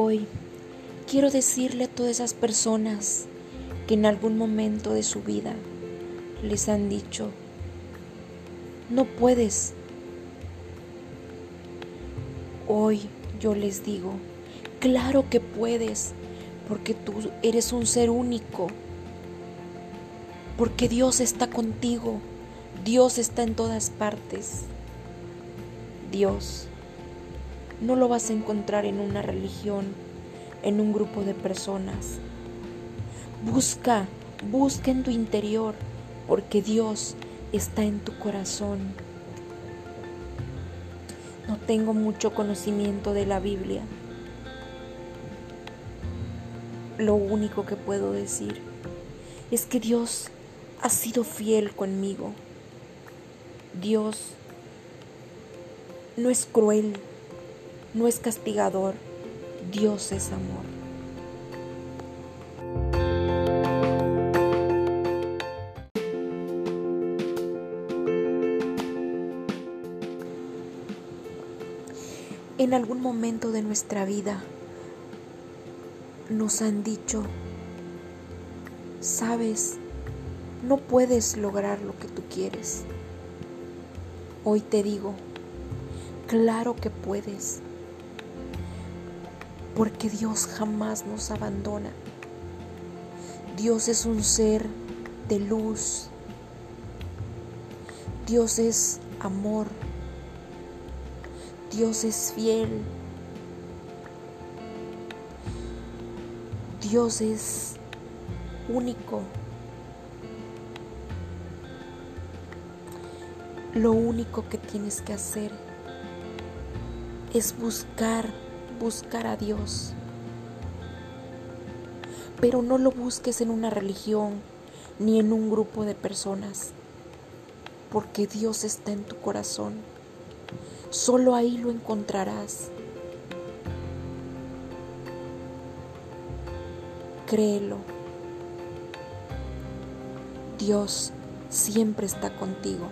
Hoy quiero decirle a todas esas personas que en algún momento de su vida les han dicho, no puedes. Hoy yo les digo, claro que puedes, porque tú eres un ser único, porque Dios está contigo, Dios está en todas partes. Dios no lo vas a encontrar en una religión, en un grupo de personas. Busca, busca en tu interior, porque Dios está en tu corazón. No tengo mucho conocimiento de la Biblia. Lo único que puedo decir es que Dios ha sido fiel conmigo. Dios no es cruel, no es castigador. Dios es amor. En algún momento de nuestra vida nos han dicho, sabes, no puedes lograr lo que tú quieres. Hoy te digo, claro que puedes, porque Dios jamás nos abandona. Dios es un ser de luz. Dios es amor. Dios es fiel. Dios es único. Lo único que tienes que hacer es buscar, buscar a Dios. Pero no lo busques en una religión ni en un grupo de personas, porque Dios está en tu corazón. Solo ahí lo encontrarás. Créelo. Dios siempre está contigo.